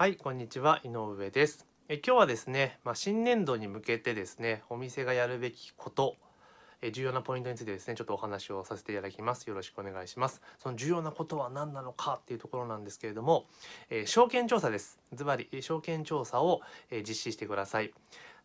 はい、こんにちは、井上です。え今日はですね、まあ、新年度に向けてですね、お店がやるべきこと、え重要なポイントについてですね、ちょっとお話をさせていただきます。よろしくお願いします。その重要なことは何なのかっていうところなんですけれども、えー証券調査です。ズバリ、え証券調査を、えー実施してください。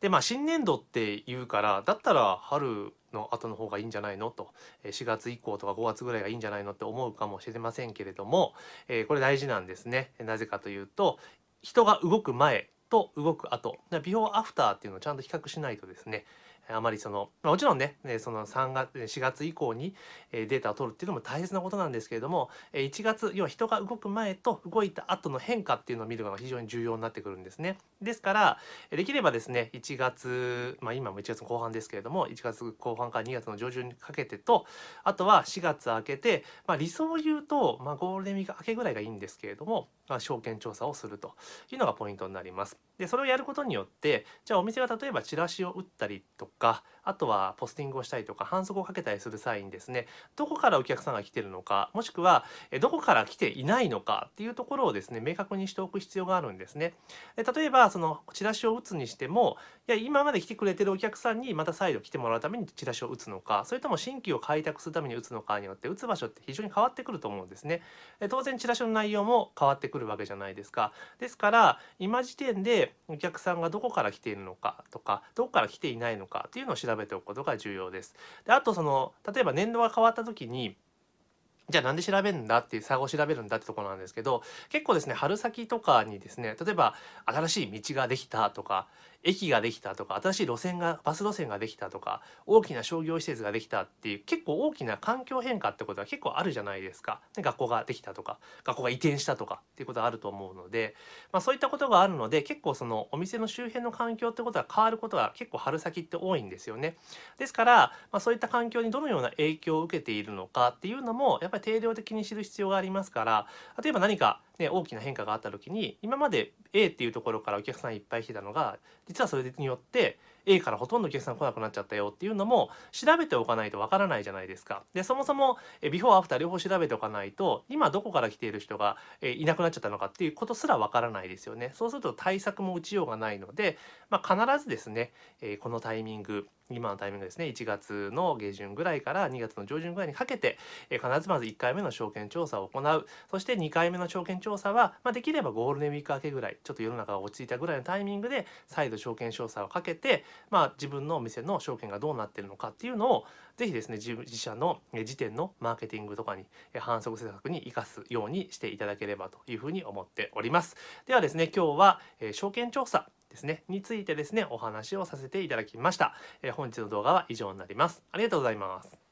で、まあ、新年度って言うから、だったら春の後の方がいいんじゃないの？と、え4月以降とか5月ぐらいがいいんじゃないの？って思うかもしれませんけれども、えーこれ大事なんですね。なぜかというと、人が動く前と動く後。ビフォーアフターっていうのをちゃんと比較しないとですねあまりそのまあもちろんねその3月4月以降にデータを取るっていうのも大切なことなんですけれども1月要は人が動く前と動いた後の変化っていうのを見るのが非常に重要になってくるんですねですからできればですね1月まあ今も1月後半ですけれども1月後半から2月の上旬にかけてとあとは4月明けてまあ理想を言うとまあゴールデンウィーク明けぐらいがいいんですけれどもまあ証券調査をするというのがポイントになります。でそれをやることによってじゃあお店が例えばチラシを打ったりとかあとはポスティングをしたりとか反則をかけたりする際にですねどこからお客さんが来てるのかもしくはどこから来ていないのかっていうところをですね明確にしておく必要があるんですね。で例えばそのチラシを打つにしてもいや今まで来てくれてるお客さんにまた再度来てもらうためにチラシを打つのかそれとも新規を開拓するために打つのかによって打つ場所って非常に変わってくると思うんですね。で当然チラシの内容も変わってくるわけじゃないですか。ですから今時点でお客さんがどこから来ているのかとかどこから来ていないのかというのを調べておくことが重要です。であとその例えば年度が変わった時にじゃあなんで調べるんだっていう差を調べるんだってところなんですけど結構ですね春先とかにですね例えば新しい道ができたとか駅ができたとか新しい路線がバス路線ができたとか大きな商業施設ができたっていう結構大きな環境変化ってことは結構あるじゃないですか。で学校ができたとか学校が移転したとかっていうことがあると思うので、まあ、そういったことがあるので結構そのお店の周辺の環境ってことが変わることが結構春先って多いんですよね。ですから、まあ、そういった環境にどのような影響を受けているのかっていうのもやっぱり定量的に知る必要がありますから例えば何か、ね、大きな変化があった時に今まで A っていうところからお客さんいっぱい来てたのが実はそれによって A からほとんどお客さん来なくなっちゃったよっていうのも調べておかないとわからないじゃないですか。でそもそもビフォーアフター両方調べておかないと今どこから来ている人がいなくなっちゃったのかっていうことすらわからないですよね。そうすると対策も打ちようがないので、まあ、必ずですね、このタイミング今のタイミングですね1月の下旬ぐらいから2月の上旬ぐらいにかけて、必ずまず1回目の証券調査を行うそして2回目の証券調査は、まあ、できればゴールデンウィーク明けぐらいちょっと世の中が落ち着いたぐらいのタイミングで再度証券調査をかけて、まあ、自分のお店の証券がどうなってるのかっていうのをぜひですね自社の時点のマーケティングとかに反則政策に生かすようにしていただければというふうに思っております。ではですね今日は、え証券調査ですねについてですねお話をさせていただきました、え本日の動画は以上になります。ありがとうございます。